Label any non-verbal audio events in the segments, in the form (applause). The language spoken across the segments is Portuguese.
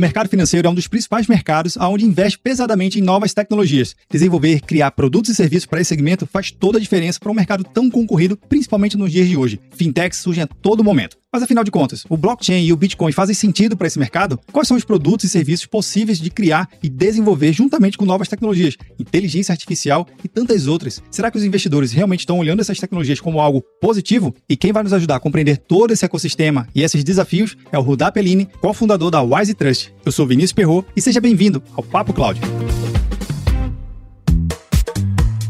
O mercado financeiro é um dos principais mercados onde investe pesadamente em novas tecnologias. Desenvolver, criar produtos e serviços para esse segmento faz toda a diferença para um mercado tão concorrido, principalmente nos dias de hoje. Fintechs surgem a todo momento. Mas afinal de contas, o blockchain e o Bitcoin fazem sentido para esse mercado? Quais são os produtos e serviços possíveis de criar e desenvolver juntamente com novas tecnologias, inteligência artificial e tantas outras? Será que os investidores realmente estão olhando essas tecnologias como algo positivo? E quem vai nos ajudar a compreender todo esse ecossistema e esses desafios é o Rudá Pellini, cofundador da Wise Trust. Eu sou Vinícius Perro e seja bem-vindo ao Papo Cloud.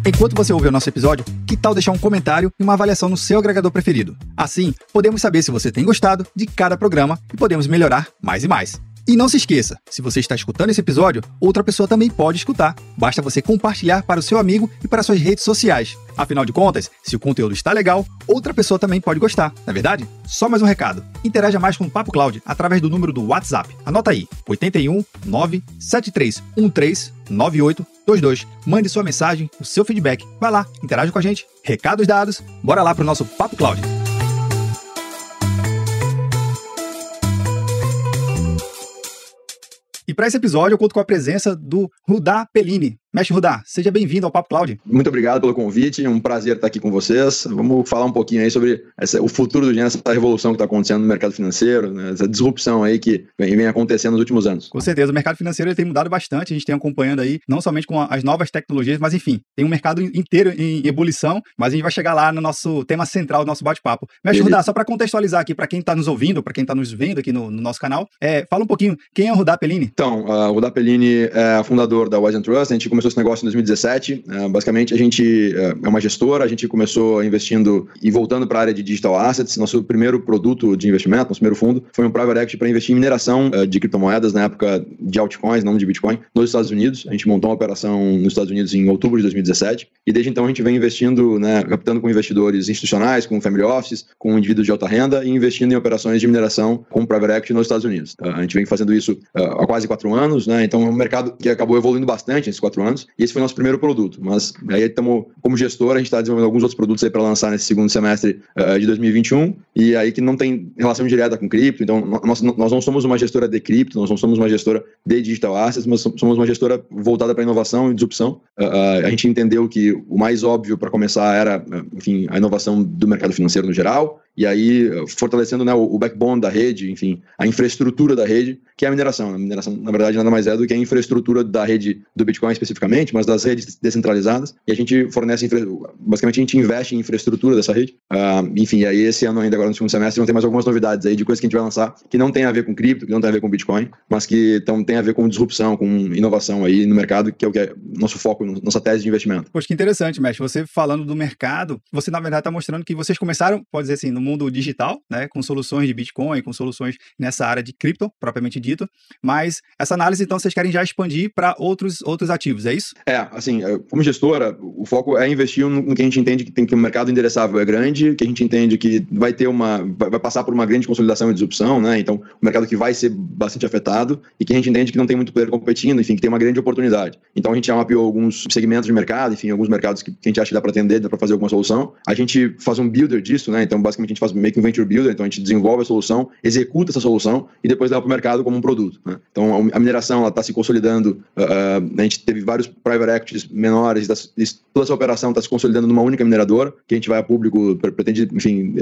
Enquanto você ouve o nosso episódio, que tal deixar um comentário e uma avaliação no seu agregador preferido? Assim, podemos saber se você tem gostado de cada programa e podemos melhorar mais e mais. E não se esqueça, se você está escutando esse episódio, outra pessoa também pode escutar. Basta você compartilhar para o seu amigo e para suas redes sociais. Afinal de contas, se o conteúdo está legal, outra pessoa também pode gostar, não é verdade? Só mais um recado. Interaja mais com o Papo Cloud através do número do WhatsApp. Anota aí: 81 97313 9822. Mande sua mensagem, o seu feedback. Vai lá, interaja com a gente. Recados dados, bora lá para o nosso Papo Cloud. E para esse episódio eu conto com a presença do Rudá Pellini. Mestre Rudá, seja bem-vindo ao Papo Cloud. Muito obrigado pelo convite, é um prazer estar aqui com vocês. Vamos falar um pouquinho aí sobre essa, o futuro do dinheiro, essa revolução que está acontecendo no mercado financeiro, né, essa disrupção aí que vem, vem, acontecendo nos últimos anos. Com certeza, o mercado financeiro tem mudado bastante, a gente tem acompanhando aí, não somente com as novas tecnologias, mas enfim, tem um mercado inteiro em ebulição, mas a gente vai chegar lá no nosso tema central do nosso bate-papo. Mestre Rudá, só para contextualizar aqui, para quem está nos ouvindo, para quem está nos vendo aqui no, no nosso canal, é, fala um pouquinho, quem é o Rudá Pellini? Então, uh, o Rudá Pellini é fundador da Wise Trust, a gente começou esse negócio em 2017, 2017. Uh, basicamente, a gente uh, é uma gestora, a gente começou investindo e voltando para a área de digital assets. Nosso primeiro produto de investimento, nosso primeiro fundo, foi um private equity para investir em mineração uh, de criptomoedas na época de altcoins, não de Bitcoin, nos Estados Unidos. A gente montou uma operação nos Estados Unidos em outubro de 2017 e desde então a gente vem investindo, né, captando com investidores institucionais, com family offices, com indivíduos de alta renda e investindo em operações de mineração com private equity nos Estados Unidos. a gente vem fazendo isso há quase quatro anos, né? Então é um mercado que acabou evoluindo bastante nesses quatro anos e esse foi nosso primeiro produto. Mas aí estamos, como gestor, a gente está desenvolvendo alguns outros produtos aí para lançar nesse segundo semestre uh, de 2021. E aí que não tem relação direta com cripto. Então, nós, nós não somos uma gestora de cripto, nós não somos uma gestora de digital assets, mas somos uma gestora voltada para inovação e disrupção. Uh, a gente entendeu que o mais óbvio para começar era, enfim, a inovação do mercado financeiro no geral e aí fortalecendo né, o, backbone da rede, enfim, a infraestrutura da rede, que é a mineração. A mineração, na verdade, nada mais é do que a infraestrutura da rede do Bitcoin especificamente, mas das redes descentralizadas, e a gente fornece, basicamente a gente investe em infraestrutura dessa rede. Uh, enfim, aí esse ano ainda, agora no segundo semestre, vão ter mais algumas novidades aí de coisas que a gente vai lançar que não tem a ver com cripto, que não tem a ver com Bitcoin, mas que tão, tem a ver com disrupção, com inovação aí no mercado, que é o que é nosso foco, nossa tese de investimento. Poxa, que interessante, mestre. Você falando do mercado, você na verdade está mostrando que vocês começaram, pode dizer assim, no mundo digital, né, com soluções de Bitcoin, com soluções nessa área de cripto, propriamente dito, mas essa análise, então, vocês querem já expandir para outros, outros ativos, é isso? É, assim, é, como gestora, o foco é investir no que a gente entende que tem que o mercado endereçável é grande, que a gente entende que vai ter uma, vai passar por uma grande consolidação e disrupção, né, então, o mercado que vai ser bastante afetado e que a gente entende que não tem muito player competindo, enfim, que tem uma grande oportunidade. Então, a gente já mapeou alguns segmentos de mercado, enfim, alguns mercados que, a gente acha que dá para atender, dá para fazer alguma solução. A gente faz um builder disso, né, então, basicamente, gente faz meio que um venture builder, então a gente desenvolve a solução, executa essa solução e depois leva para o mercado como um produto. Né? Então a mineração está se consolidando, uh, a gente teve vários private equities menores, tá, toda essa operação está se consolidando numa única mineradora, que a gente vai a público, pretende, enfim,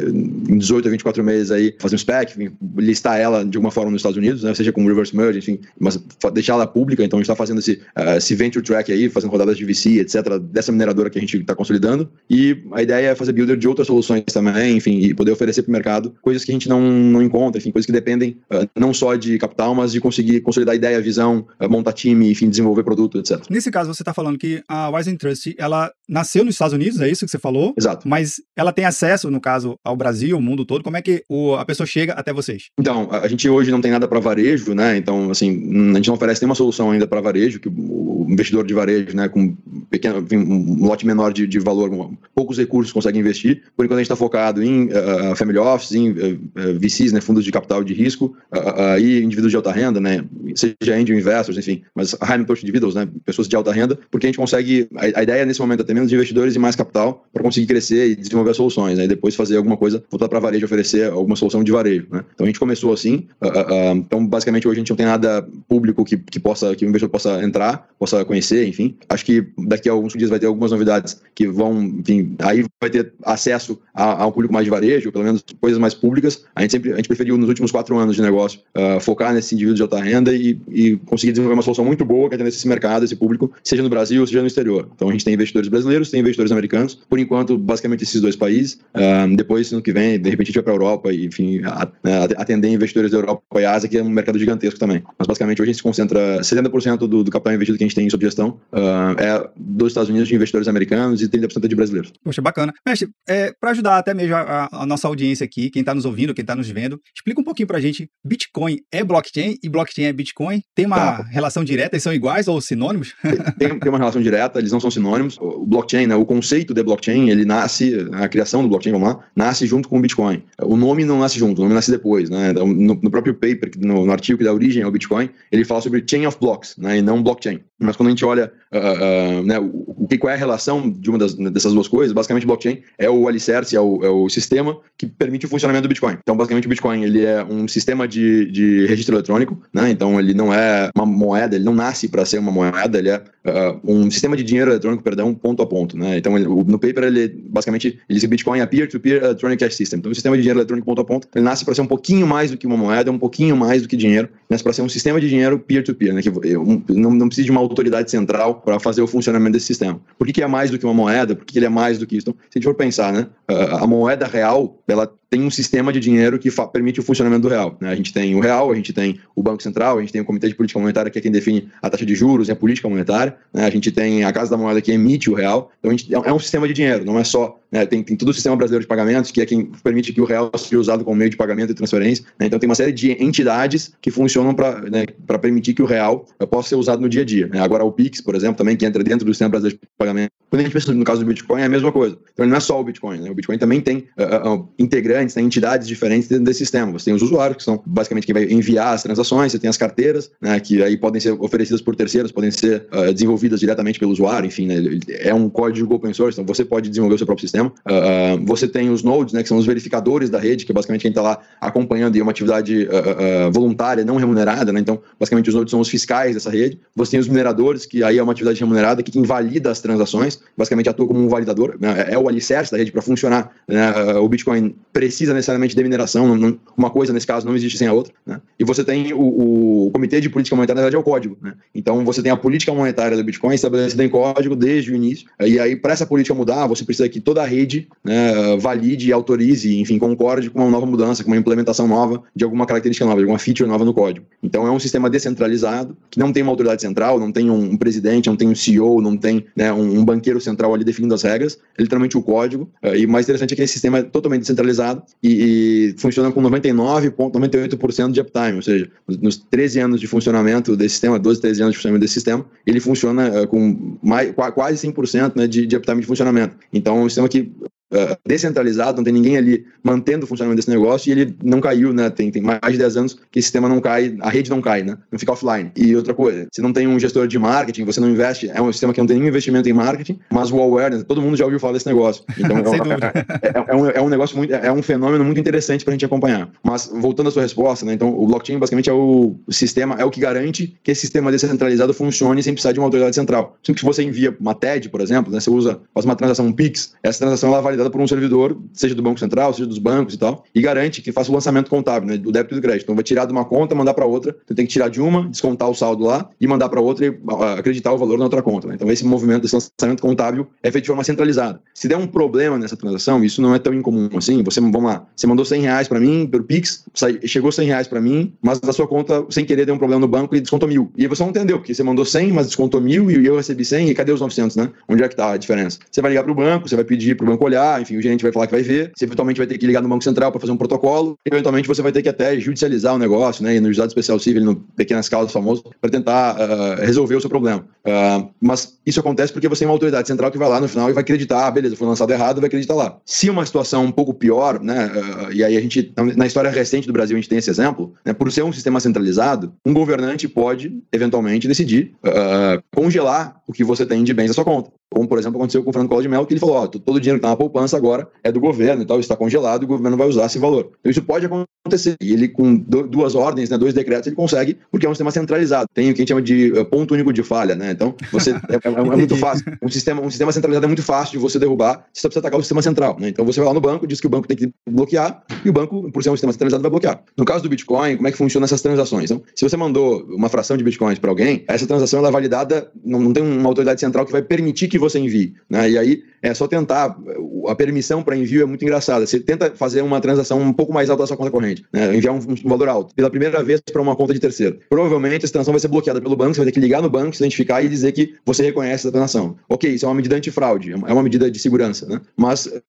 em 18 a 24 meses aí, fazer um spec, enfim, listar ela de alguma forma nos Estados Unidos, né? seja com reverse merge, enfim, mas deixar ela pública, então a gente está fazendo esse, uh, esse venture track aí, fazendo rodadas de VC, etc., dessa mineradora que a gente está consolidando, e a ideia é fazer builder de outras soluções também, enfim, poder oferecer para o mercado coisas que a gente não, não encontra, enfim, coisas que dependem uh, não só de capital, mas de conseguir consolidar ideia, visão, uh, montar time, enfim, desenvolver produto, etc. Nesse caso, você está falando que a Wise Trust, ela nasceu nos Estados Unidos, é isso que você falou? Exato. Mas ela tem acesso, no caso, ao Brasil, ao mundo todo. Como é que o, a pessoa chega até vocês? Então, a gente hoje não tem nada para varejo, né? Então, assim, a gente não oferece nenhuma solução ainda para varejo, que o investidor de varejo, né, com pequeno, enfim, um lote menor de, de valor, poucos recursos consegue investir. Por enquanto, a gente está focado em uh, uh, family offices, uh, VCs, né, fundos de capital de risco, e indivíduos de alta renda, né, seja angel investors, enfim, mas high net individuals, né, pessoas de alta renda, porque a gente consegue, a, a ideia nesse momento é ter menos investidores e mais capital para conseguir crescer e desenvolver soluções, né, e depois fazer alguma coisa, voltar para varejo, oferecer alguma solução de varejo, né. Então a gente começou assim, então basicamente hoje a gente não tem nada público que, que possa, que o investidor possa entrar, possa conhecer, enfim. Acho que daqui a alguns dias vai ter algumas novidades que vão, enfim, aí vai ter acesso a, a um público mais de varejo, pelo menos coisas mais públicas. A gente sempre, a gente preferiu nos últimos quatro anos de negócio uh, focar nesse indivíduo de alta renda e, e conseguir desenvolver uma solução muito boa que atenda esse mercado, esse público, seja no Brasil, seja no exterior. Então a gente tem investidores brasileiros, tem investidores americanos, por enquanto basicamente esses dois países. Uh, depois, no que vem, de repente a gente vai para a Europa e, enfim, a, a, atender investidores da Europa e Ásia, que é um mercado gigantesco também. Mas basicamente hoje a gente se concentra 70% do, do capital investido que a gente tem em gestão uh, é dos Estados Unidos de investidores americanos e 30% de brasileiros. Poxa, bacana. Mestre, é, para ajudar até mesmo a, a, nossa audiência aqui, quem está nos ouvindo, quem está nos vendo, explica um pouquinho para a gente, Bitcoin é blockchain e blockchain é Bitcoin? Tem uma tá. relação direta? Eles são iguais ou sinônimos? (laughs) Tem, tem, uma relação direta, eles não são sinônimos. O blockchain, né, o conceito de blockchain, ele nasce, a criação do blockchain, vamos lá, nasce junto com o Bitcoin. O nome não nasce junto, o nome nasce depois. Né? Então, no, no próprio paper, no, no, artigo que dá origem ao Bitcoin, ele fala sobre chain of blocks, né, e não blockchain. Mas quando a gente olha uh, uh, né, o, o, qual é a relação de uma das, dessas duas coisas, basicamente blockchain é o alicerce, é o, é o, sistema que permite o funcionamento do Bitcoin. Então, basicamente, o Bitcoin ele é um sistema de, de registro eletrônico, né? então ele não é uma moeda, ele não nasce para ser uma moeda, ele é uh, um sistema de dinheiro eletrônico, perdão, ponto a ponto. Né? Então, ele, no paper, ele basicamente ele diz que Bitcoin é peer-to-peer electronic cash system. Então, o sistema de dinheiro eletrônico ponto a ponto, ele nasce para ser um pouquinho mais do que uma moeda, um pouquinho mais do que dinheiro, nasce para ser um sistema de dinheiro peer-to-peer, -peer, né? que não, não precisa de uma autoridade central para fazer o funcionamento desse sistema. Por que, que, é mais do que uma moeda? Por que, que ele é mais do que isso? Então, se a gente for pensar, né, a moeda real, ela tem um sistema de dinheiro que permite o funcionamento do real. Né? A gente tem o real, a gente tem o Banco Central, a gente tem o Comitê de Política Monetária, que é quem define a taxa de juros e a política monetária. Né? A gente tem a Casa da Moeda, que emite o real. Então, gente, é um sistema de dinheiro, não é só. Né? Tem, tem todo o sistema brasileiro de pagamentos, que é quem permite que o real seja usado como meio de pagamento e transferência. Né? Então, tem uma série de entidades que funcionam para né, permitir que o real possa ser usado no dia a dia. Né? Agora, o PIX, por exemplo, também, que entra dentro do sistema brasileiro de pagamento. Quando a gente pensa no caso do Bitcoin, é a mesma coisa. Então, não é só o Bitcoin. O Bitcoin também tem uh, uh, integrantes, tem entidades diferentes dentro desse sistema. Você tem os usuários, que são basicamente quem vai enviar as transações, você tem as carteiras, né, que aí podem ser oferecidas por terceiros, podem ser uh, desenvolvidas diretamente pelo usuário, enfim, né, é um código open source, então você pode desenvolver o seu próprio sistema. Uh, você tem os nodes, né, que são os verificadores da rede, que é basicamente quem está lá acompanhando e é uma atividade voluntária, não remunerada, né, então basicamente os nodes são os fiscais dessa rede. Você tem os mineradores, que aí é uma atividade remunerada, que quem valida as transações, basicamente atua como um validador, né, é o alicerce da rede para funcionar. Né, o Bitcoin precisa necessariamente de mineração, não, uma coisa nesse caso não existe sem a outra. Né? E você tem o, o, Comitê de Política Monetária, na verdade, é o código. Né? Então você tem a política monetária do Bitcoin estabelecida em código desde o início. E aí, para essa política mudar, você precisa que toda a rede né, valide autorize, enfim, concorde com uma nova mudança, com uma implementação nova de alguma característica nova, de alguma feature nova no código. Então é um sistema descentralizado, que não tem uma autoridade central, não tem um, um presidente, não tem um CEO, não tem né, um, um, banqueiro central ali definindo as regras, é literalmente o código. E o mais interessante é que esse sistema é totalmente descentralizado e, e funciona com 99,98% de uptime, ou seja, nos 13 anos de funcionamento desse sistema, 12, 13 anos de funcionamento desse sistema, ele funciona uh, com mais, quase 100% né, de, de uptime de funcionamento. Então, é um sistema que uh, descentralizado, não tem ninguém ali mantendo o funcionamento desse negócio e ele não caiu, né? Tem, tem mais de 10 anos que esse sistema não cai, a rede não cai, né? Não fica offline. E outra coisa, você não tem um gestor de marketing, você não investe, é um sistema que não tem nenhum investimento em marketing, mas o awareness, todo mundo já ouviu falar desse negócio. Então, (laughs) é, é, é, um, é um negócio muito, é um fenômeno muito interessante para a gente acompanhar. Mas voltando à sua resposta, né? Então, o blockchain basicamente é o sistema, é o que garante que esse sistema descentralizado funcione sem precisar de uma autoridade central. Sempre que você envia uma TED, por exemplo, né? Você usa, faz uma transação um Pix, essa transação ela é validada por um servidor, seja do Banco Central, seja dos bancos e tal, e garante que faça o lançamento contábil, né, do débito e do crédito. Então vai tirar de uma conta, mandar para outra, então tem que tirar de uma, descontar o saldo lá e mandar para outra e acreditar o valor na outra conta. Né? Então esse movimento desse lançamento contábil é feito de forma centralizada. Se der um problema nessa transação, isso não é tão incomum assim, você, vamos lá, você mandou 100 reais para mim pelo Pix, chegou 100 reais para mim, mas na sua conta, sem querer, deu um problema no banco e descontou mil. E você não entendeu, porque você mandou 100, mas descontou mil e eu recebi 100 e cadê os 900, né? Onde é que tá a diferença? Você vai ligar para o banco, você vai pedir para o banco olhar, enfim, o gerente vai falar que vai ver, você eventualmente vai ter que ligar no Banco Central para fazer um protocolo, eventualmente você vai ter que até judicializar o negócio, né, e no juizado especial civil, no pequenas causas famoso, para tentar uh, resolver o seu problema. Uh, mas isso acontece porque você tem uma autoridade central que vai lá no final e vai acreditar, ah, beleza, foi lançado errado, vai acreditar lá. Se uma situação um pouco pior, né, uh, e aí a gente, na história recente do Brasil, a gente tem esse exemplo, né, por ser um sistema centralizado, um governante pode, eventualmente, decidir congelar o que você tem de bens na sua conta. Como, por exemplo, aconteceu com o Fernando Collor de Mello, que ele falou: ó, todo o dinheiro que está na poupança agora é do governo e tal, está congelado e o governo vai usar esse valor. Então, isso pode acontecer. E ele, com duas ordens, né, dois decretos, ele consegue, porque é um sistema centralizado. Tem o que a gente chama de uh, ponto único de falha, né? Então, você é, é, é, muito fácil. Um sistema, um sistema centralizado é muito fácil de você derrubar você precisa atacar o sistema central. Né? Então, você vai lá no banco, diz que o banco tem que bloquear, e o banco, por ser um sistema centralizado, vai bloquear. No caso do Bitcoin, como é que funciona essas transações? Então, se você mandou uma fração de Bitcoins para alguém, essa transação ela é validada, não, não tem uma autoridade central que vai permitir que você envie. Né? E aí é só tentar. A permissão para envio é muito engraçada. Você tenta fazer uma transação um pouco mais alta da sua conta corrente, né? enviar um, um, valor alto, pela primeira vez para uma conta de terceiro. Provavelmente essa transação vai ser bloqueada pelo banco, você vai ter que ligar no banco, se identificar e dizer que você reconhece essa transação. Ok, isso é uma medida antifraude, é uma medida de segurança, né? Mas uh,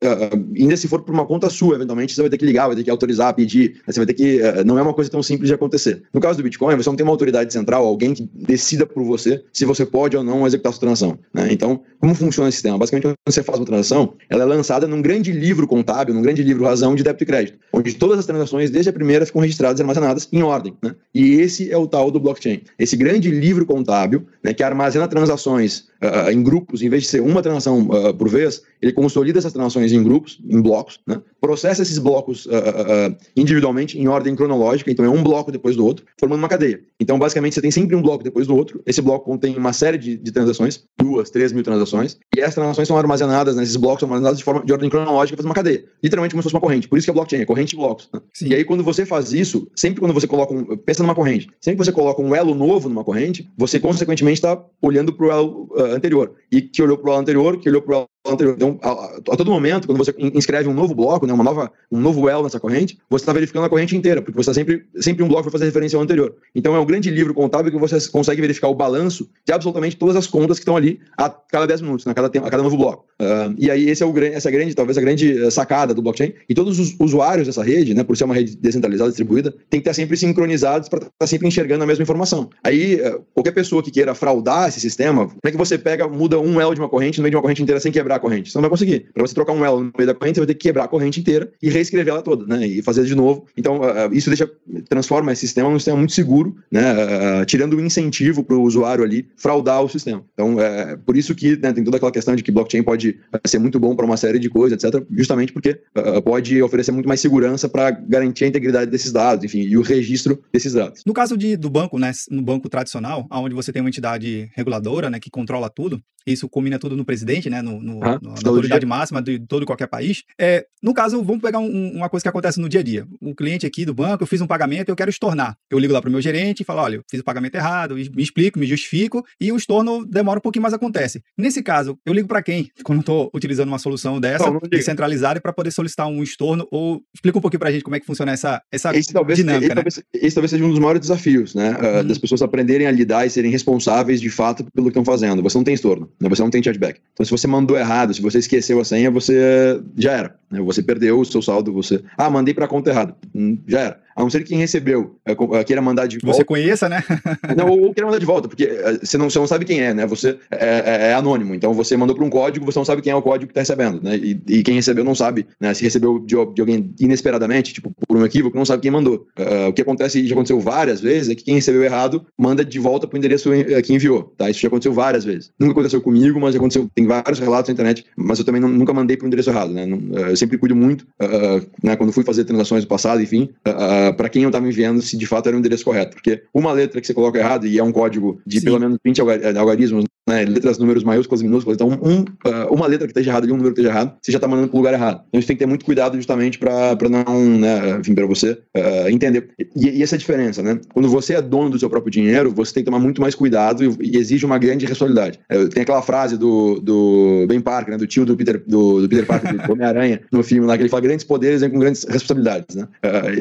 ainda se for por uma conta sua, eventualmente você vai ter que ligar, vai ter que autorizar, pedir, né? você vai ter que. Uh, não é uma coisa tão simples de acontecer. No caso do Bitcoin, você não tem uma autoridade central, alguém que decida por você se você pode ou não executar sua transação. Né? Então, como funciona esse sistema? Basicamente, quando você faz uma transação, ela é lançada num grande livro contábil, num grande livro razão de débito e crédito, onde todas as transações, desde a primeira, ficam registradas e armazenadas em ordem. Né? E esse é o tal do blockchain. Esse grande livro contábil, né, que armazena transações uh, em grupos, em vez de ser uma transação uh, por vez, ele consolida essas transações em grupos, em blocos, né? processa esses blocos uh, individualmente em ordem cronológica, então é um bloco depois do outro, formando uma cadeia. Então, basicamente, você tem sempre um bloco depois do outro. Esse bloco contém uma série de, de transações, duas, três mil transações, e essas transações são armazenadas nesses blocos, são armazenadas de forma de ordem cronológica, fazendo uma cadeia. Literalmente como se fosse uma corrente. Por isso que é blockchain, é corrente de blocos. Né? E aí, quando você faz isso, sempre quando você coloca um. Pensa numa corrente. Sempre que você coloca um elo novo numa corrente, você consequentemente está olhando para o elo uh, anterior. E que olhou para o anterior, que olhou para o anterior. A, a, todo momento, quando você inscreve um novo bloco, né, uma nova, um novo elo nessa corrente, você está verificando a corrente inteira, porque você está sempre, sempre um bloco para fazer referência ao anterior. Então, é um grande livro contábil que você consegue verificar o balanço de absolutamente todas as contas que estão ali a cada 10 minutos, né, a, cada, a cada novo bloco. Uh, e aí, esse é o, essa é grande, talvez a grande eh, sacada do blockchain. E todos os usuários dessa rede, né, por ser uma rede descentralizada, distribuída, tem que estar sempre sincronizados para estar sempre enxergando a mesma informação. Aí, eh, qualquer pessoa que queira fraudar esse sistema, como é que você pega, muda um elo de uma corrente no meio de uma corrente inteira sem quebrar a corrente? Você não vai conseguir. Para você trocar um elo no meio da corrente, você vai ter que quebrar a corrente inteira e reescrever ela toda, né? E fazer de novo. Então, uh, isso deixa, transforma esse sistema num sistema muito seguro, né? Uh, tirando o incentivo para o usuário ali fraudar o sistema. Então, é por isso que né, tem toda aquela questão de que blockchain pode ser muito bom para uma série de coisas, etc. Justamente porque uh, pode oferecer muito mais segurança para garantir a integridade desses dados, enfim, e o registro desses dados. No caso de, do banco, né? No banco tradicional, onde você tem uma entidade reguladora, né? Que controla tudo, isso combina tudo no presidente, né? No, no, ah, na autoridade máxima de todo e qualquer país. É, no caso, vamos pegar um, uma coisa que acontece no dia a dia. Um cliente aqui do banco, eu fiz um pagamento, eu quero estornar. Eu ligo lá para o meu gerente e falo: olha, eu fiz o pagamento errado, me explico, me justifico, e o estorno demora um pouquinho, mas acontece. Nesse caso, eu ligo para quem? (laughs) Quando estou utilizando uma solução dessa, não, descentralizada, para poder solicitar um estorno, ou explica um pouquinho para a gente como é que funciona essa, essa esse, talvez, dinâmica. Esse, né? talvez, esse talvez seja um dos maiores desafios, né? Uh, das pessoas aprenderem a lidar e serem responsáveis de fato pelo que estão fazendo. Você não tem estorno, né? você não tem chargeback. Então, se você mandou errado, se você esqueceu a senha, você já era. Né? Você perdeu o seu saldo, você. Ah, mandei para a conta errada. Hum, já era a não ser que quem recebeu é, é, queira mandar de volta. Você conheça, né? (laughs) não, ou queira mandar de volta, porque é, você não, você não sabe quem é, né? Você é, é, é anônimo, então você mandou para um código, você não sabe quem é o código que está recebendo, né? E, e, quem recebeu não sabe, né? Se recebeu de, de, alguém inesperadamente, tipo, por um equívoco, não sabe quem mandou. Uh, o que acontece, e já aconteceu várias vezes, é que quem recebeu errado manda de volta para o endereço que enviou, tá? Isso já aconteceu várias vezes. Nunca aconteceu comigo, mas já aconteceu, tem vários relatos na internet, mas eu também não, nunca mandei para o endereço errado, né? eu sempre cuido muito, uh, né? Quando fui fazer transações no passado, enfim, uh, para quem eu estava enviando se de fato era o endereço correto. Porque uma letra que você coloca errado, e é um código de Sim. pelo menos 20 eh, algarismos, né, letras, números maiúsculos e minúsculas, então um, uh, uma letra que esteja errada e um número que esteja errado, você já está mandando para o lugar errado. Então você tem que ter muito cuidado justamente para não, né, enfim, para você uh, entender. E, e, essa é a diferença, né? Quando você é dono do seu próprio dinheiro, você tem que tomar muito mais cuidado e, e exige uma grande responsabilidade. Uh, tem aquela frase do, do Ben Parker, né, do tio do Peter, do, do Peter Parker, do Homem-Aranha, (laughs) no filme lá, que ele fala grandes poderes vêm com grandes responsabilidades, né?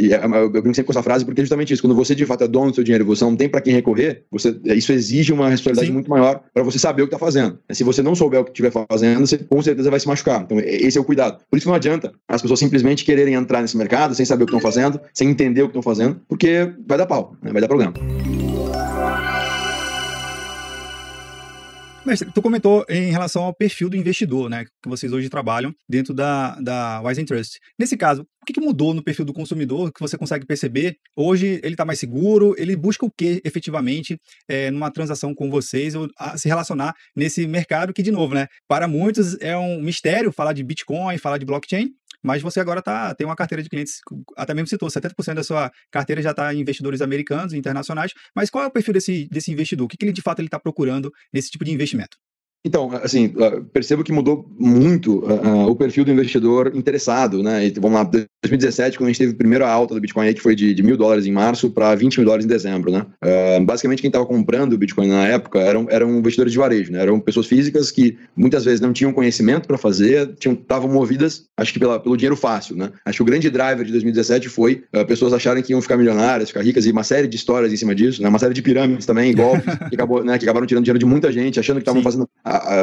e eu, eu brinco sempre com essa frase porque é justamente isso. Quando você de fato é dono do seu dinheiro e você não tem para quem recorrer, você, isso exige uma responsabilidade Sim. muito maior para você você saber o que está fazendo. Se você não souber o que estiver fazendo, você com certeza vai se machucar. Então, esse é o cuidado. Por isso não adianta as pessoas simplesmente quererem entrar nesse mercado sem saber o que estão fazendo, sem entender o que estão fazendo, porque vai dar pau, né? vai dar problema. Mestre, tu comentou em relação ao perfil do investidor, né, que vocês hoje trabalham dentro da, da Wise Trust. Nesse caso, que, que mudou no perfil do consumidor que você consegue perceber? Hoje ele está mais seguro, ele busca o que efetivamente é, numa transação com vocês ou se relacionar nesse mercado que, de novo, né, para muitos é um mistério falar de Bitcoin, falar de blockchain, mas você agora tá, tem uma carteira de clientes, até mesmo citou, 70% da sua carteira já está em investidores americanos e internacionais, mas qual é o perfil desse, desse investidor? O que, que ele de fato está procurando nesse tipo de investimento? Então, assim, ah, percebo que mudou muito uh, uh, o perfil do investidor interessado, né? E, vamos lá, 2017, quando a gente teve a primeira alta do Bitcoin, aí, que foi de, de mil dólares em março para 20 mil dólares em dezembro, né? Uh, basicamente, quem estava comprando o Bitcoin na época eram, eram investidores de varejo, né? Eram pessoas físicas que muitas vezes não tinham conhecimento para fazer, estavam movidas, acho que pela, pelo dinheiro fácil, né? Acho que o grande driver de 2017 foi pessoas acharem que iam ficar milionárias, ficar ricas e uma série de histórias em cima disso, né? Uma série de pirâmides também, golpes, (laughs) que, acabou, né? que acabaram tirando dinheiro de muita gente, achando que estavam fazendo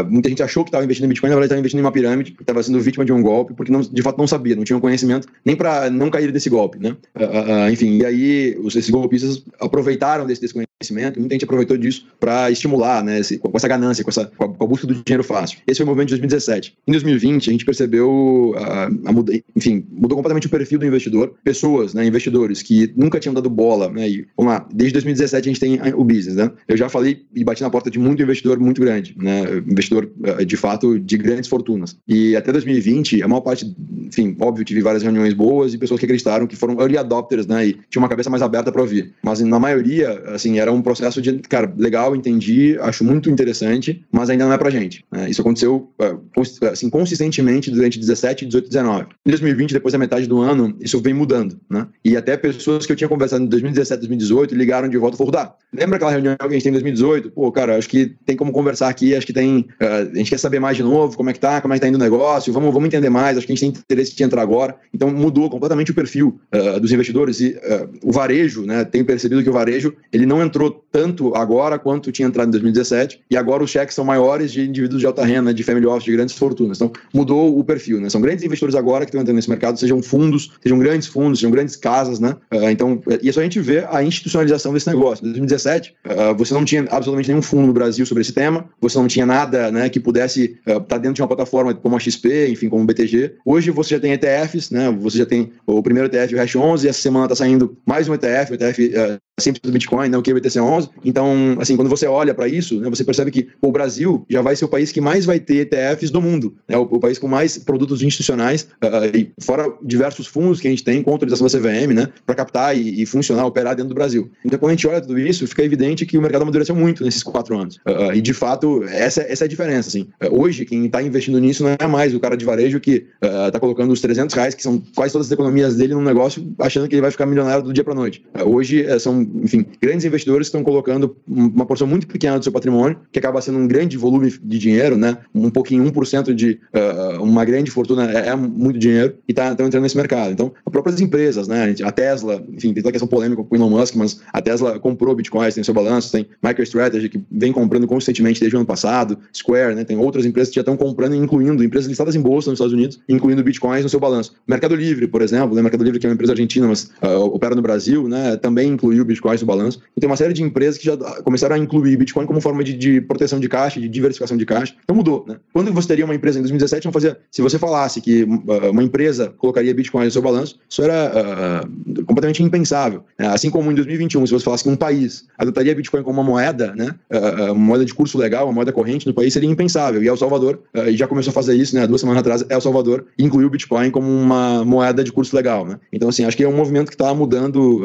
muita gente achou que estava investindo em Bitcoin, na verdade estava investindo em uma pirâmide, estava sendo vítima de um golpe, porque não, de fato não sabia, não tinha conhecimento nem para não cair desse golpe, né? Uh, uh, enfim, e aí os, esses golpistas aproveitaram desse desconhecimento, muita gente aproveitou disso para estimular, né, esse, com essa ganância, com, essa, com a, com, a, busca do dinheiro fácil. Esse foi o movimento de 2017. Em 2020, a gente percebeu, uh, a muda, enfim, mudou completamente o perfil do investidor, pessoas, né, investidores que nunca tinham dado bola, né, e, vamos lá, desde 2017 a gente tem o business, né? Eu já falei e bati na porta de muito investidor muito grande, né, investidor de fato, de grandes fortunas. E até 2020, a maior parte, enfim, óbvio, tive várias reuniões boas e pessoas que acreditaram que foram early adopters, né, e tinham uma cabeça mais aberta para ouvir. Mas na maioria, assim, era um processo de, cara, legal, entendi, acho muito interessante, mas ainda não é pra gente. Né? Isso aconteceu, é, assim, consistentemente durante 17, 18, 19. Em 2020, depois da metade do ano, isso vem mudando, né? E até pessoas que eu tinha conversado em 2017, 2018 ligaram de volta e falaram, Dá, lembra aquela reunião que a gente tem em 2018? Pô, cara, acho que tem como conversar aqui, acho que tem, uh, a gente quer saber mais de novo, como é que tá, como é que tá indo o negócio, vamos, vamos entender mais, acho que a gente tem interesse de entrar agora. Então mudou completamente o perfil uh, dos investidores e uh, o varejo, né, tem percebido que o varejo, ele não entrou tanto agora quanto tinha entrado em 2017 e agora os cheques são maiores de indivíduos de alta renda, de family office, de grandes fortunas. Então mudou o perfil, né? São grandes investidores agora que estão entrando nesse mercado, sejam fundos, sejam grandes fundos, sejam grandes casas, né? Uh, então, e isso a gente vê a institucionalização desse negócio. Em 2017, você não tinha absolutamente nenhum fundo no Brasil sobre esse tema, você não tinha nada, né, que pudesse estar tá dentro de uma plataforma como a XP, enfim, como o BTG. Hoje você já tem ETFs, né? Você já tem o primeiro ETF, o Hash 11, e essa semana está saindo mais um ETF, o ETF simples do Bitcoin, né, o QBTC11. Então, assim, quando você olha para isso, né, você percebe que o Brasil já vai ser o país que mais vai ter ETFs do mundo, né, o, o país com mais produtos institucionais, uh, e fora diversos fundos que a gente tem com autorização da CVM, né, para captar e, e, funcionar, operar dentro do Brasil. Então, quando a gente olha tudo isso, fica evidente que o mercado amadureceu muito nesses quatro anos. Uh, e, de fato, essa, essa é a diferença. Assim. Hoje, quem está investindo nisso não é mais o cara de varejo que está colocando os 300 reais, que são quase todas as economias dele, num negócio, achando que ele vai ficar milionário do dia para noite. hoje, são enfim, grandes investidores estão colocando uma porção muito pequena do seu patrimônio, que acaba sendo um grande volume de dinheiro, né? Um pouquinho, 1% de uh, uma grande fortuna é, é muito dinheiro e tá, estão entrando nesse mercado. Então, as próprias empresas, né? A Tesla, enfim, tem toda a questão polêmica com o Elon Musk, mas a Tesla comprou bitcoins, tem seu balanço, tem MicroStrategy, que vem comprando constantemente desde o ano passado, Square, né? Tem outras empresas que já estão comprando incluindo, empresas listadas em bolsa nos Estados Unidos, incluindo bitcoins no seu balanço. Mercado Livre, por exemplo, né? Mercado Livre, que é uma empresa argentina, mas uh, opera no Brasil, né? Também incluiu bitcoins no balanço. E tem uma série de empresas que já começaram a incluir Bitcoin como forma de, de proteção de caixa, de diversificação de caixa. Então mudou, né? Quando você teria uma empresa em 2017, não fazia. Se você falasse que uh, uma empresa colocaria Bitcoin no seu balanço, isso era uh, completamente impensável. Né? Assim como em 2021, se você falasse que um país adotaria Bitcoin como uma moeda, né? Uh, uma moeda de curso legal, uma moeda corrente no país, seria impensável. E El Salvador já começou a fazer isso, né? Duas semanas atrás, El Salvador incluiu o Bitcoin como uma moeda de curso legal, né? Então, assim, acho que é um movimento que está mudando,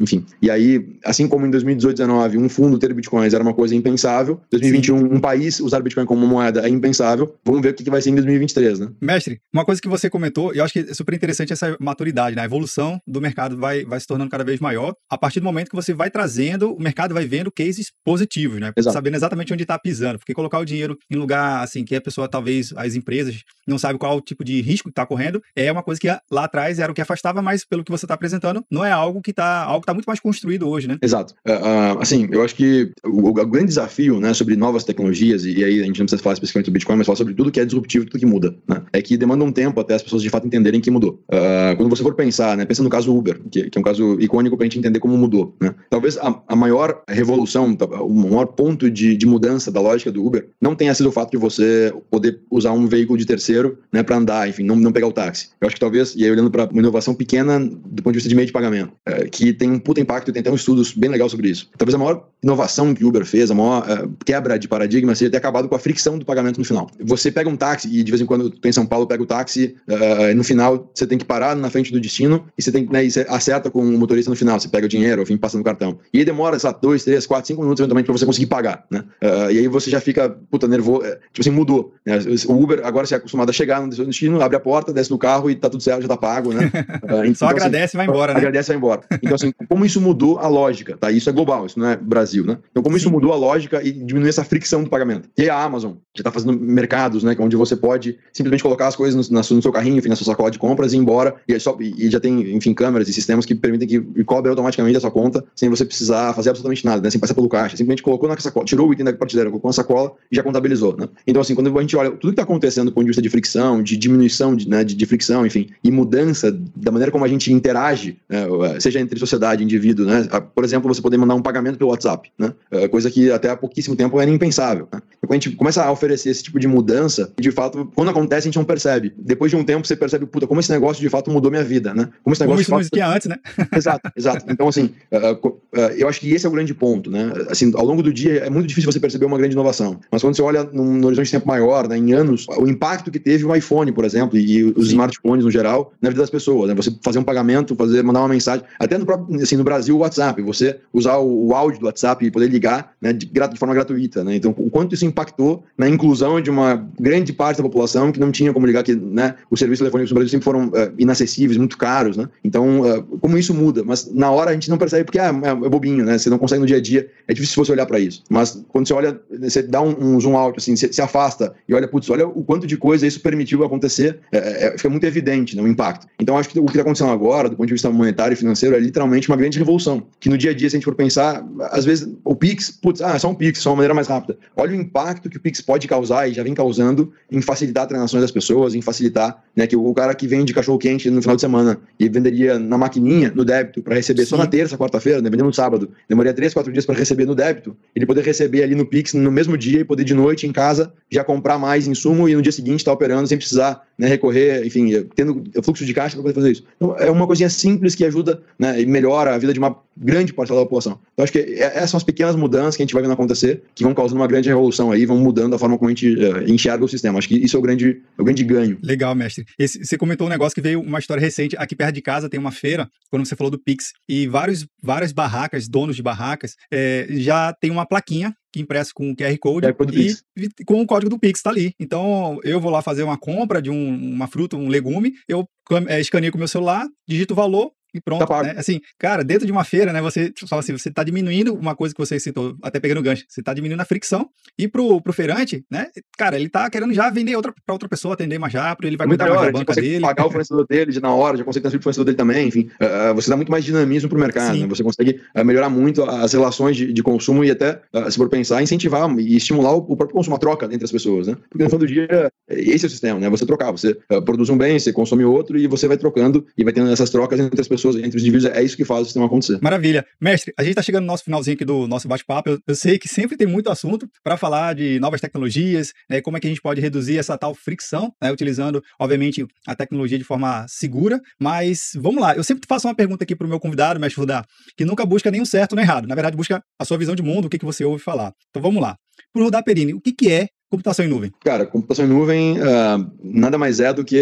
enfim. E aí, assim como em 2018, 2019, um fundo ter bitcoins era uma coisa impensável. 2021, Sim. um país usar bitcoin como moeda é impensável. Vamos ver o que vai ser em 2023, né? Mestre, uma coisa que você comentou, e eu acho que é super interessante essa maturidade, né? A evolução do mercado vai, vai se tornando cada vez maior. A partir do momento que você vai trazendo, o mercado vai vendo cases positivos, né? Exato. Sabendo exatamente onde está pisando. Porque colocar o dinheiro em lugar, assim, que a pessoa, talvez, as empresas, não sabe qual tipo de risco que está correndo, é uma coisa que lá atrás era o que afastava, mas pelo que você está apresentando, não é algo que está algo que tá muito mais construído hoje, né? Exato. Uh, assim, eu acho que o, o, grande desafio, né, sobre novas tecnologias, e, e, aí a gente não precisa falar especificamente do Bitcoin, mas falar sobre tudo que é disruptivo, tudo que muda, né? É que demanda um tempo até as pessoas de fato entenderem que mudou. Uh, quando você for pensar, né, pensa no caso Uber, que, que é um caso icônico para a gente entender como mudou, né? Talvez a, a maior revolução, o maior ponto de, de mudança da lógica do Uber não tenha sido o fato de você poder usar um veículo de terceiro, né, para andar, enfim, não, não pegar o táxi. Eu acho que talvez, e aí olhando para uma inovação pequena do ponto de vista de meio de pagamento, é, que tem um puta impacto e tem até um estudo bem legal sobre isso. Talvez a maior inovação que o Uber fez, a maior é, quebra de paradigma seja ter acabado com a fricção do pagamento no final. Você pega um táxi e de vez em quando tu em São Paulo, pega o táxi, uh, no final você tem que parar na frente do destino e você tem né, e você acerta com o motorista no final, você pega o dinheiro, enfim, passa no cartão. E aí demora, sei lá, dois, três, quatro, cinco minutos eventualmente para você conseguir pagar, né? Uh, e aí você já fica, puta, nervoso, tipo assim, mudou. Né? O Uber agora você é acostumado a chegar no destino, abre a porta, desce do carro e tá tudo certo, já tá pago, né? Uh, (laughs) então, Só assim, agradece e vai embora, né? Agradece e vai embora. Então, assim, como isso mudou a lógica, tá? Isso é global, isso não é Brasil, né? Então, como Sim. isso mudou a lógica e diminuiu essa fricção do pagamento. E aí a Amazon já tá fazendo mercados, né? Onde você pode simplesmente colocar as coisas no, no seu carrinho, enfim, na sua sacola de compras e ir embora. E, só, e já tem, enfim, câmeras e sistemas que permitem que cobre automaticamente a sua conta sem você precisar fazer absolutamente nada, né? Sem passar pelo caixa. Simplesmente colocou na sacola, tirou o item da prateleira, colocou na sacola e já contabilizou, né? Então, assim, quando a gente olha tudo que está acontecendo do ponto de vista de fricção, de diminuição de, né, de, de, fricção, enfim, e mudança da maneira como a gente interage, né, seja entre sociedade e indivíduo, né? Por exemplo, você poder mandar um pagamento pelo WhatsApp, né? É, coisa que até há pouquíssimo tempo era impensável. Né? Quando a gente começa a oferecer esse tipo de mudança, de fato, quando acontece, a gente não percebe. Depois de um tempo, você percebe, puta, como esse negócio de fato mudou minha vida, né? Como esse negócio. Como isso não existia antes, né? (laughs) exato, exato. Então, assim, uh, eu acho que esse é o grande ponto, né? Assim, ao longo do dia é muito difícil você perceber uma grande inovação. Mas quando você olha num, horizonte de tempo maior, né, em anos, o impacto que teve o iPhone, por exemplo, e os Sim. smartphones no geral, na vida das pessoas, né? Você fazer um pagamento, fazer, mandar uma mensagem, até no próprio, assim, no Brasil, o WhatsApp, você usar o, o áudio do WhatsApp e poder ligar, né, de, de forma gratuita, né? Então, o quanto isso impactou na inclusão de uma grande parte da população que não tinha como ligar, que, né, os serviços telefônicos no Brasil sempre foram uh, inacessíveis, muito caros, né? Então, uh, como isso muda? Mas na hora a gente não percebe porque ah, é, é bobinho, né? Você não consegue no dia a dia, é difícil você olhar para isso. Mas quando você olha, você dá um, um zoom out, assim, você se afasta e olha, putz, olha o quanto de coisa isso permitiu acontecer, é, é, fica muito evidente né, o impacto. Então, acho que o que está acontecendo agora, do ponto de vista monetário e financeiro, é literalmente uma grande revolução. Que no dia a dia, se a gente for pensar, às vezes o Pix, putz, ah, é só um Pix, só uma maneira mais rápida. Olha o impacto que o Pix pode causar e já vem causando em facilitar transações das pessoas, em facilitar, né, que o cara que vende cachorro quente no final de semana e venderia na maquininha, no débito, para receber Sim. só na terça, quarta-feira, né, vendendo no sábado, demoraria três, quatro dias para receber no débito, ele poder receber ali no Pix no mesmo dia e poder de noite em casa já comprar mais insumo e no dia seguinte estar tá operando sem precisar né, recorrer, enfim, tendo fluxo de caixa para poder fazer isso. Então, é uma coisinha simples que ajuda né, e melhora a vida de uma grande parcela da população. Então, acho que é, essas são as pequenas mudanças que a gente vai vendo acontecer, que vão causando uma grande revolução aí, vão mudando a forma como a gente uh, enxerga o sistema. Acho que isso é o grande, é o grande ganho. Legal, mestre. Esse, você comentou um negócio que veio uma história recente. Aqui perto de casa tem uma feira, quando você falou do Pix, e vários, várias barracas, donos de barracas, é, já tem uma plaquinha que impresso com o QR Code e com o código do Pix, tá ali. Então, eu vou lá fazer uma compra de um, uma fruta, um legume, eu é, escaneio com o meu celular, digito o valor, e pronto, tá né? Assim, cara, dentro de uma feira, né, você fala assim, você tá diminuindo uma coisa que você citou, até pegando o gancho, você tá diminuindo a fricção, e pro, pro feirante, né, cara, ele tá querendo já vender outra, pra outra pessoa, atender mais rápido, ele vai cuidar mais da banca dele. pagar o fornecedor dele de na hora, já consegue transferir pro fornecedor dele também, enfim, uh, você dá muito mais dinamismo pro mercado, né? você consegue uh, melhorar muito as relações de, de consumo e até, uh, se for pensar, incentivar e estimular o, o, próprio consumo, a troca entre as pessoas, né, porque no final do dia, esse é o sistema, né, você trocar, você produz um bem, você consome outro e você vai trocando e vai tendo essas trocas entre as pessoas, entre os indivíduos, é isso que faz o sistema acontecer. Maravilha. Mestre, a gente está chegando no nosso finalzinho aqui do nosso bate-papo. Eu, eu, sei que sempre tem muito assunto para falar de novas tecnologias, né, como é que a gente pode reduzir essa tal fricção, né, utilizando, obviamente, a tecnologia de forma segura. Mas vamos lá, eu sempre faço uma pergunta aqui para o meu convidado, mestre Rudá, que nunca busca o certo nem errado. Na verdade, busca a sua visão de mundo, o que, que você ouve falar. Então vamos lá. Para o Rudá Perini, o que, que é Computação em nuvem. Cara, computação em nuvem uh, nada mais é do que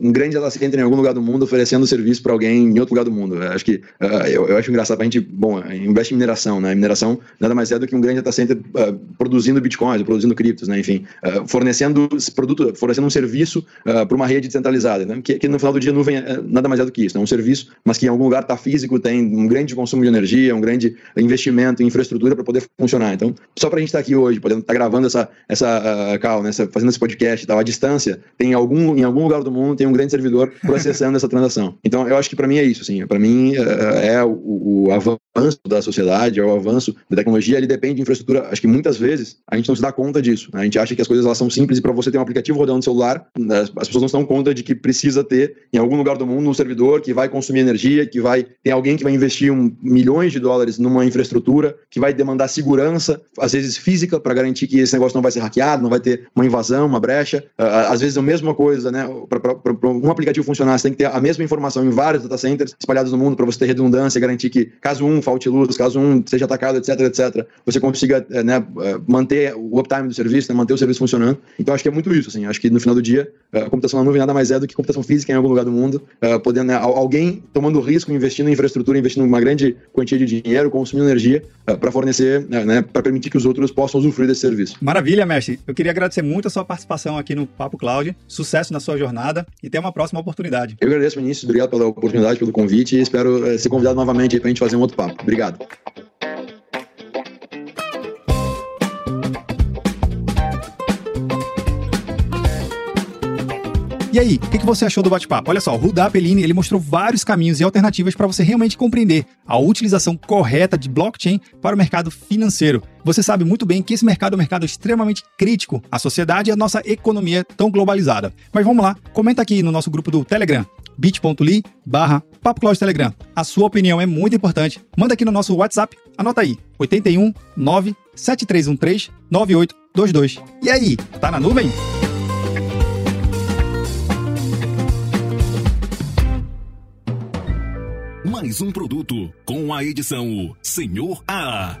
um grande data center em algum lugar do mundo oferecendo serviço para alguém em outro lugar do mundo. Acho que uh, eu, eu, acho engraçado a gente, bom, investe em mineração, né? Mineração nada mais é do que um grande data center uh, produzindo bitcoins, produzindo criptos, né? Enfim, fornecendo produto, fornecendo um serviço para uma rede descentralizada, né? que, que, no final do dia nuvem é nada mais é do que isso, né? um serviço, mas que em algum lugar está físico, tem um grande consumo de energia, um grande investimento em infraestrutura para poder funcionar. Então, só para a gente estar tá aqui hoje, podendo estar tá gravando essa essa uh, Cal, né, fazendo esse podcast e tal, à distância, tem algum, em algum lugar do mundo tem um grande servidor processando essa transação. Então, eu acho que para mim é isso, assim. Para mim uh, é o, o, avanço avanço da sociedade, ao avanço da tecnologia, ele depende de infraestrutura. Acho que muitas vezes a gente não se dá conta disso. Né? A gente acha que as coisas elas são simples e para você ter um aplicativo rodando no celular, as pessoas não se dão conta de que precisa ter em algum lugar do mundo um servidor que vai consumir energia, que vai ter alguém que vai investir um, milhões de dólares numa infraestrutura, que vai demandar segurança, às vezes física, para garantir que esse negócio não vai ser hackeado, não vai ter uma invasão, uma brecha. Às vezes é a mesma coisa, né? Para um aplicativo funcionar, você tem que ter a mesma informação em vários data centers espalhados no mundo para você ter redundância, garantir que caso um falte luz, caso um seja atacado, etc, etc, você consiga eh, né, eh, manter o uptime do serviço, né, manter o serviço funcionando. Então acho que é muito isso, assim. Acho que no final do dia, eh, a computação na nuvem nada mais é do que computação física em algum lugar do mundo, podendo né, alguém tomando risco, investindo em infraestrutura, investindo uma grande quantia de dinheiro, consumindo energia para fornecer, né, para permitir que os outros possam usufruir desse serviço. Maravilha, mestre. Eu queria agradecer muito a sua participação aqui no Papo Cloud. Sucesso na sua jornada e até uma próxima oportunidade. Eu agradeço, Vinícius. Obrigado pela oportunidade, pelo convite e espero ser convidado novamente para a gente fazer um outro papo. Obrigado. E aí, o que, que, você achou do bate-papo? Olha só, o Rudá Appellini, ele mostrou vários caminhos e alternativas para você realmente compreender a utilização correta de blockchain para o mercado financeiro. Você sabe muito bem que esse mercado é um mercado extremamente crítico à sociedade e à nossa economia tão globalizada. Mas vamos lá, comenta aqui no nosso grupo do Telegram, bit.ly barra Telegram. A sua opinião é muito importante. Manda aqui no nosso WhatsApp, anota aí, 81 9 7313 9822. E aí, tá na nuvem? mais um produto com a edição Senhor A.